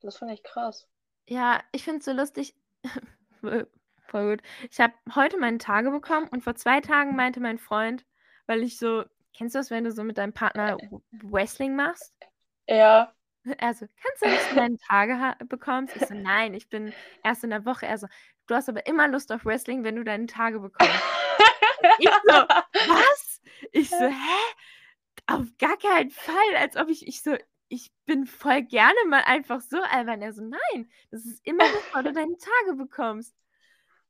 Das finde ich krass. Ja, ich finde es so lustig. Voll gut. Ich habe heute meine Tage bekommen und vor zwei Tagen meinte mein Freund, weil ich so, kennst du das, wenn du so mit deinem Partner Wrestling machst? Ja. Also, kannst du nicht deine Tage bekommst? Ich so, nein, ich bin erst in der Woche. Er so, du hast aber immer Lust auf Wrestling, wenn du deine Tage bekommst. ich so, was? Ich so, hä? Auf gar keinen Fall, als ob ich, ich so, ich bin voll gerne mal einfach so albern. Er so, nein, das ist immer bevor du deine Tage bekommst.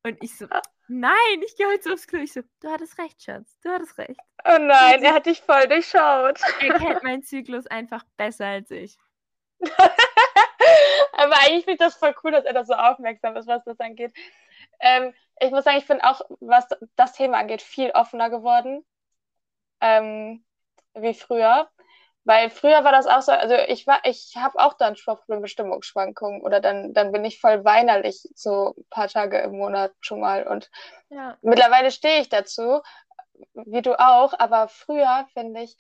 Und ich so, nein, ich gehe heute so aufs Klo. Ich so, du hattest recht, Schatz, du hattest recht. Oh nein, er hat dich voll durchschaut. Er kennt meinen Zyklus einfach besser als ich. Aber eigentlich finde ich das voll cool, dass er das so aufmerksam ist, was das angeht. Ähm, ich muss sagen, ich bin auch, was das Thema angeht, viel offener geworden ähm, wie früher Weil früher war das auch so, also ich war, ich habe auch dann Stoffprobleme, Stimmungsschwankungen oder dann, dann bin ich voll weinerlich so ein paar Tage im Monat schon mal. Und ja. mittlerweile stehe ich dazu, wie du auch, aber früher, finde ich,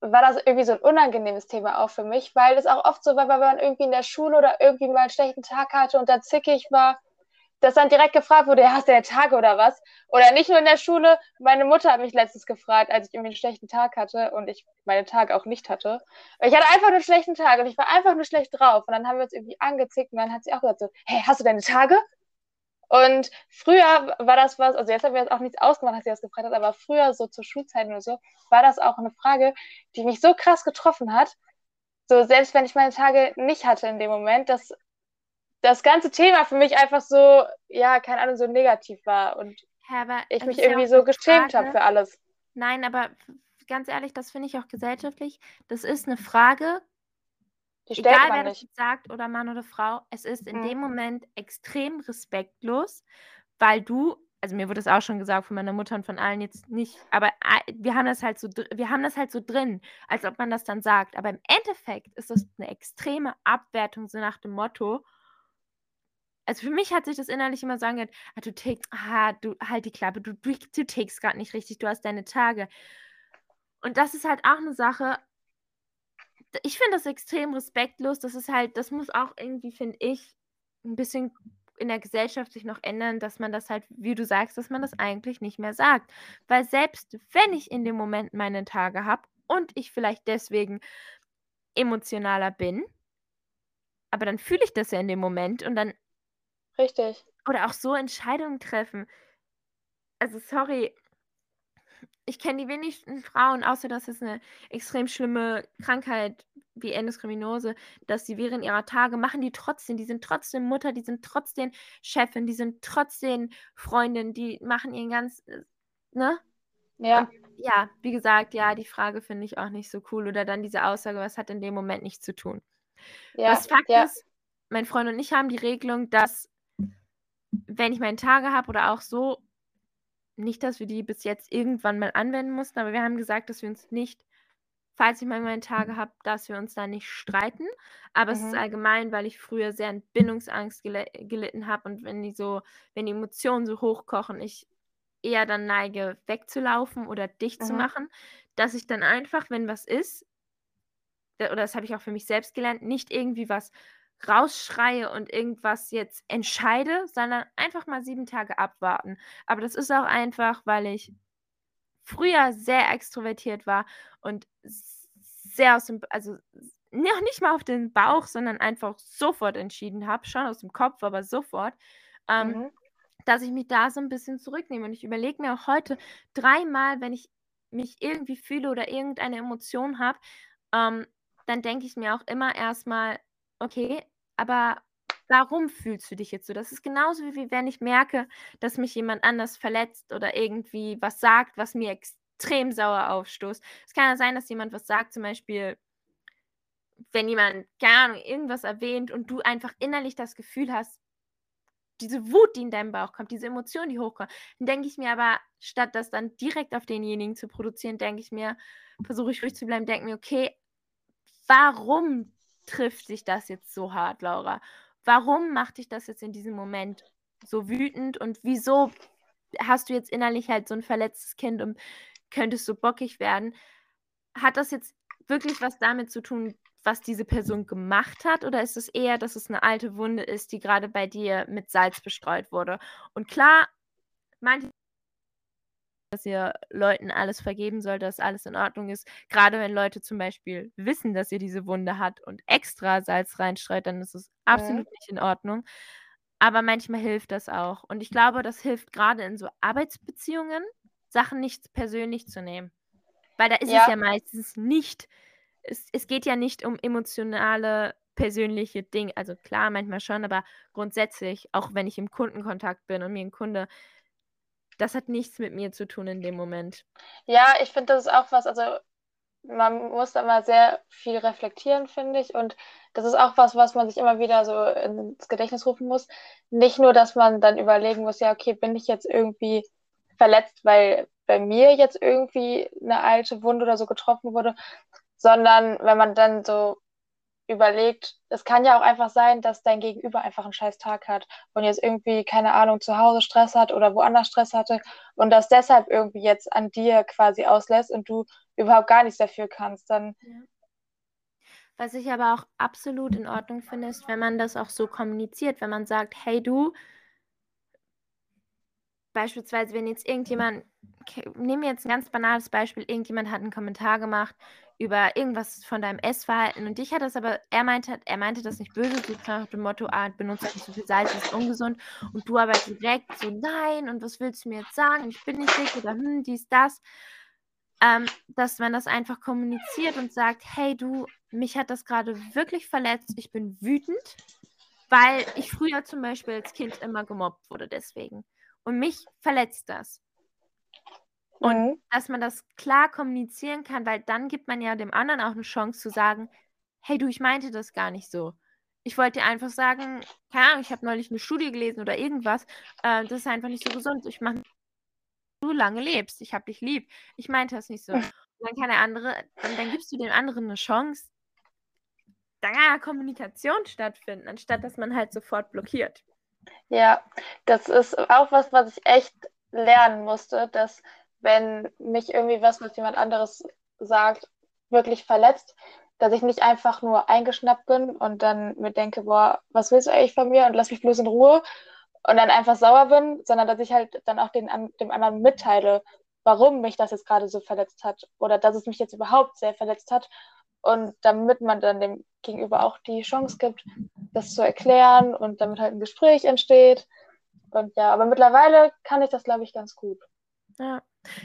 war das irgendwie so ein unangenehmes Thema auch für mich, weil es auch oft so war, wenn man irgendwie in der Schule oder irgendwie mal einen schlechten Tag hatte und da zickig war, dass dann direkt gefragt wurde, ja, hast du ja Tage oder was? Oder nicht nur in der Schule. Meine Mutter hat mich letztens gefragt, als ich irgendwie einen schlechten Tag hatte und ich meine Tage auch nicht hatte. Ich hatte einfach einen schlechten Tag und ich war einfach nur schlecht drauf. Und dann haben wir uns irgendwie angezickt und dann hat sie auch gesagt so, hey, hast du deine Tage? Und früher war das was, also jetzt haben wir jetzt auch nichts ausgemacht, dass sie das gefragt hat, aber früher so zur Schulzeit oder so, war das auch eine Frage, die mich so krass getroffen hat. So, selbst wenn ich meine Tage nicht hatte in dem Moment, dass das ganze Thema für mich einfach so, ja, keine Ahnung, so negativ war und ja, ich mich irgendwie so geschämt habe für alles. Nein, aber ganz ehrlich, das finde ich auch gesellschaftlich. Das ist eine Frage, egal wer nicht. das sagt oder Mann oder Frau, es ist in mhm. dem Moment extrem respektlos, weil du, also mir wurde es auch schon gesagt von meiner Mutter und von allen jetzt nicht, aber wir haben das halt so, wir haben das halt so drin, als ob man das dann sagt. Aber im Endeffekt ist das eine extreme Abwertung so nach dem Motto, also für mich hat sich das innerlich immer sagen gehört, ah, du tickst, ah, du halt die Klappe, du, du, du tickst gerade nicht richtig, du hast deine Tage. Und das ist halt auch eine Sache, ich finde das extrem respektlos. Das ist halt, das muss auch irgendwie, finde ich, ein bisschen in der Gesellschaft sich noch ändern, dass man das halt, wie du sagst, dass man das eigentlich nicht mehr sagt. Weil selbst wenn ich in dem Moment meine Tage habe und ich vielleicht deswegen emotionaler bin, aber dann fühle ich das ja in dem Moment und dann Richtig. Oder auch so Entscheidungen treffen. Also sorry, ich kenne die wenigsten Frauen, außer dass es eine extrem schlimme Krankheit wie Endoskriminose, dass sie während ihrer Tage machen die trotzdem, die sind trotzdem Mutter, die sind trotzdem Chefin, die sind trotzdem Freundin, die machen ihren ganz, ne? Ja. Und ja, wie gesagt, ja, die Frage finde ich auch nicht so cool. Oder dann diese Aussage, was hat in dem Moment nichts zu tun. Ja, was Fakt ja. ist, mein Freund und ich haben die Regelung, dass wenn ich meine Tage habe oder auch so, nicht, dass wir die bis jetzt irgendwann mal anwenden mussten, aber wir haben gesagt, dass wir uns nicht, falls ich mal meine Tage habe, dass wir uns da nicht streiten. Aber mhm. es ist mhm. allgemein, weil ich früher sehr an Bindungsangst gel gelitten habe und wenn die so, wenn die Emotionen so hochkochen, ich eher dann neige, wegzulaufen oder dicht mhm. zu machen, dass ich dann einfach, wenn was ist, oder das habe ich auch für mich selbst gelernt, nicht irgendwie was rausschreie und irgendwas jetzt entscheide, sondern einfach mal sieben Tage abwarten. Aber das ist auch einfach, weil ich früher sehr extrovertiert war und sehr aus dem, also noch nicht mal auf den Bauch, sondern einfach sofort entschieden habe, schon aus dem Kopf, aber sofort, ähm, mhm. dass ich mich da so ein bisschen zurücknehme. Und ich überlege mir auch heute dreimal, wenn ich mich irgendwie fühle oder irgendeine Emotion habe, ähm, dann denke ich mir auch immer erstmal, okay, aber warum fühlst du dich jetzt so? Das ist genauso wie wenn ich merke, dass mich jemand anders verletzt oder irgendwie was sagt, was mir extrem sauer aufstoßt. Es kann ja sein, dass jemand was sagt, zum Beispiel, wenn jemand, keine Ahnung, irgendwas erwähnt und du einfach innerlich das Gefühl hast, diese Wut, die in deinem Bauch kommt, diese Emotion, die hochkommt, dann denke ich mir aber, statt das dann direkt auf denjenigen zu produzieren, denke ich mir, versuche ich ruhig zu bleiben, denke mir, okay, warum trifft sich das jetzt so hart, Laura? Warum macht dich das jetzt in diesem Moment so wütend und wieso hast du jetzt innerlich halt so ein verletztes Kind und könntest so bockig werden? Hat das jetzt wirklich was damit zu tun, was diese Person gemacht hat? Oder ist es eher, dass es eine alte Wunde ist, die gerade bei dir mit Salz bestreut wurde? Und klar, manche dass ihr Leuten alles vergeben sollt, dass alles in Ordnung ist. Gerade wenn Leute zum Beispiel wissen, dass ihr diese Wunde hat und extra Salz reinstreut, dann ist es absolut ja. nicht in Ordnung. Aber manchmal hilft das auch. Und ich glaube, das hilft gerade in so Arbeitsbeziehungen, Sachen nicht persönlich zu nehmen. Weil da ist ja. es ja meistens nicht, es, es geht ja nicht um emotionale, persönliche Dinge. Also klar, manchmal schon, aber grundsätzlich, auch wenn ich im Kundenkontakt bin und mir ein Kunde das hat nichts mit mir zu tun in dem Moment. Ja, ich finde, das ist auch was, also man muss da mal sehr viel reflektieren, finde ich. Und das ist auch was, was man sich immer wieder so ins Gedächtnis rufen muss. Nicht nur, dass man dann überlegen muss, ja, okay, bin ich jetzt irgendwie verletzt, weil bei mir jetzt irgendwie eine alte Wunde oder so getroffen wurde, sondern wenn man dann so überlegt, es kann ja auch einfach sein, dass dein Gegenüber einfach einen scheiß Tag hat und jetzt irgendwie, keine Ahnung, zu Hause Stress hat oder woanders Stress hatte und das deshalb irgendwie jetzt an dir quasi auslässt und du überhaupt gar nichts dafür kannst, dann. Ja. Was ich aber auch absolut in Ordnung finde, ist, wenn man das auch so kommuniziert, wenn man sagt, hey du, beispielsweise, wenn jetzt irgendjemand, nehmen wir jetzt ein ganz banales Beispiel, irgendjemand hat einen Kommentar gemacht über irgendwas von deinem Essverhalten. Und dich hat das aber, er meinte, er meinte das nicht böse, so nach dem Motto, ah, benutzt nicht so viel Salz, ist ungesund. Und du aber direkt so, nein und was willst du mir jetzt sagen, ich bin nicht dick oder hm, dies, das, ähm, dass man das einfach kommuniziert und sagt, hey du, mich hat das gerade wirklich verletzt, ich bin wütend, weil ich früher zum Beispiel als Kind immer gemobbt wurde deswegen. Und mich verletzt das. Und mhm. dass man das klar kommunizieren kann, weil dann gibt man ja dem anderen auch eine Chance zu sagen, hey du, ich meinte das gar nicht so. Ich wollte dir einfach sagen, keine Ahnung, ich habe neulich eine Studie gelesen oder irgendwas, äh, das ist einfach nicht so gesund. Ich mache du lange lebst, ich habe dich lieb. Ich meinte das nicht so. Und dann kann der andere, dann, dann gibst du dem anderen eine Chance, da kann Kommunikation stattfinden, anstatt dass man halt sofort blockiert. Ja, das ist auch was, was ich echt lernen musste, dass wenn mich irgendwie was, was jemand anderes sagt, wirklich verletzt, dass ich nicht einfach nur eingeschnappt bin und dann mir denke, boah, was willst du eigentlich von mir und lass mich bloß in Ruhe und dann einfach sauer bin, sondern dass ich halt dann auch den, dem anderen mitteile, warum mich das jetzt gerade so verletzt hat oder dass es mich jetzt überhaupt sehr verletzt hat und damit man dann dem Gegenüber auch die Chance gibt, das zu erklären und damit halt ein Gespräch entsteht. Und ja, aber mittlerweile kann ich das, glaube ich, ganz gut. Ja.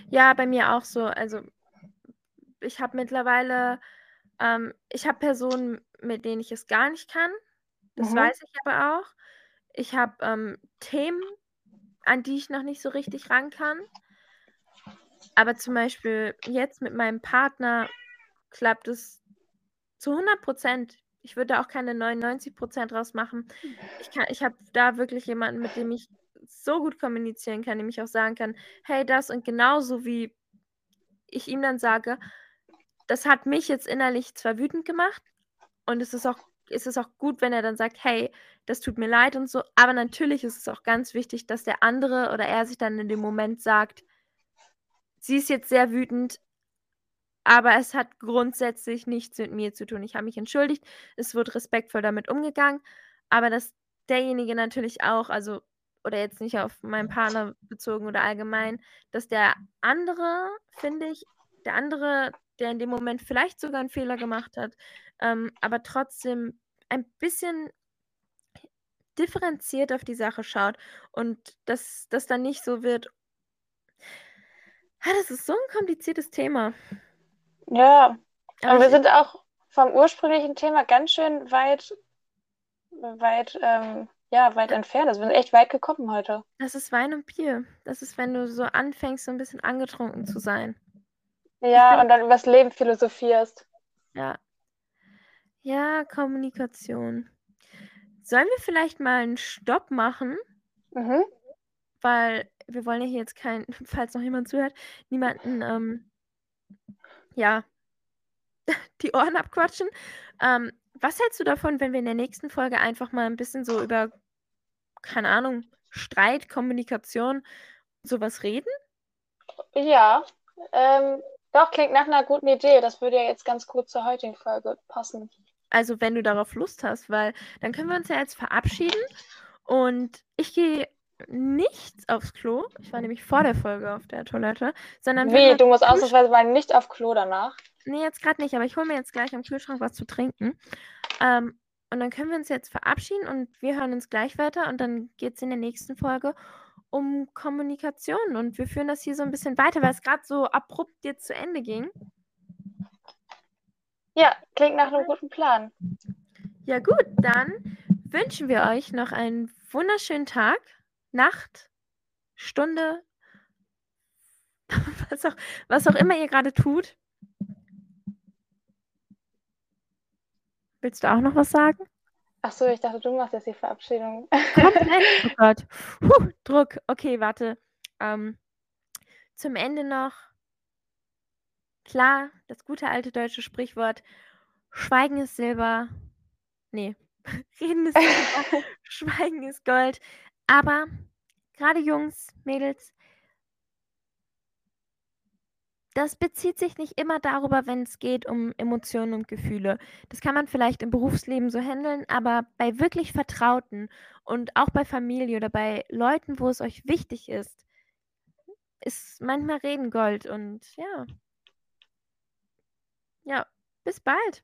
Ja, bei mir auch so. Also ich habe mittlerweile, ähm, ich habe Personen, mit denen ich es gar nicht kann. Das mhm. weiß ich aber auch. Ich habe ähm, Themen, an die ich noch nicht so richtig ran kann. Aber zum Beispiel jetzt mit meinem Partner klappt es zu 100 Prozent. Ich würde auch keine 99 Prozent draus machen. Ich, ich habe da wirklich jemanden, mit dem ich so gut kommunizieren kann, dem ich auch sagen kann, hey, das und genauso wie ich ihm dann sage, das hat mich jetzt innerlich zwar wütend gemacht und es ist auch, ist es auch gut, wenn er dann sagt, hey, das tut mir leid und so, aber natürlich ist es auch ganz wichtig, dass der andere oder er sich dann in dem Moment sagt, sie ist jetzt sehr wütend, aber es hat grundsätzlich nichts mit mir zu tun. Ich habe mich entschuldigt, es wurde respektvoll damit umgegangen, aber dass derjenige natürlich auch, also, oder jetzt nicht auf meinen Partner bezogen oder allgemein, dass der andere, finde ich, der andere, der in dem Moment vielleicht sogar einen Fehler gemacht hat, ähm, aber trotzdem ein bisschen differenziert auf die Sache schaut und dass das dann nicht so wird. Ah, das ist so ein kompliziertes Thema. Ja, aber wir sind auch vom ursprünglichen Thema ganz schön weit, weit, ähm, ja, weit entfernt. Also wir sind echt weit gekommen heute. Das ist Wein und Bier. Das ist, wenn du so anfängst, so ein bisschen angetrunken zu sein. Ja, und dann übers Leben philosophierst. Ja. Ja, Kommunikation. Sollen wir vielleicht mal einen Stopp machen? Mhm. Weil wir wollen ja hier jetzt keinen, falls noch jemand zuhört, niemanden ähm, ja, die Ohren abquatschen. Ähm, was hältst du davon, wenn wir in der nächsten Folge einfach mal ein bisschen so über, keine Ahnung, Streit, Kommunikation, sowas reden? Ja, ähm, doch, klingt nach einer guten Idee. Das würde ja jetzt ganz gut zur heutigen Folge passen. Also, wenn du darauf Lust hast, weil dann können wir uns ja jetzt verabschieden und ich gehe nicht aufs Klo. Ich war nämlich vor der Folge auf der Toilette. Sondern Wie? Du musst ausnahmsweise mal nicht auf Klo danach? Nee, jetzt gerade nicht, aber ich hole mir jetzt gleich am Kühlschrank was zu trinken. Ähm, und dann können wir uns jetzt verabschieden und wir hören uns gleich weiter und dann geht es in der nächsten Folge um Kommunikation und wir führen das hier so ein bisschen weiter, weil es gerade so abrupt jetzt zu Ende ging. Ja, klingt nach einem guten Plan. Ja gut, dann wünschen wir euch noch einen wunderschönen Tag. Nacht, Stunde, was auch, was auch immer ihr gerade tut. Willst du auch noch was sagen? Ach so, ich dachte, du machst jetzt die Verabschiedung. Komplett. Oh Gott. Puh, Druck. Okay, warte. Ähm, zum Ende noch. klar, das gute alte deutsche Sprichwort, Schweigen ist Silber. Nee, Reden ist Silber, Schweigen ist Gold. Aber gerade Jungs, Mädels, das bezieht sich nicht immer darüber, wenn es geht um Emotionen und Gefühle. Das kann man vielleicht im Berufsleben so handeln, aber bei wirklich Vertrauten und auch bei Familie oder bei Leuten, wo es euch wichtig ist, ist manchmal Reden Gold und ja. Ja, bis bald.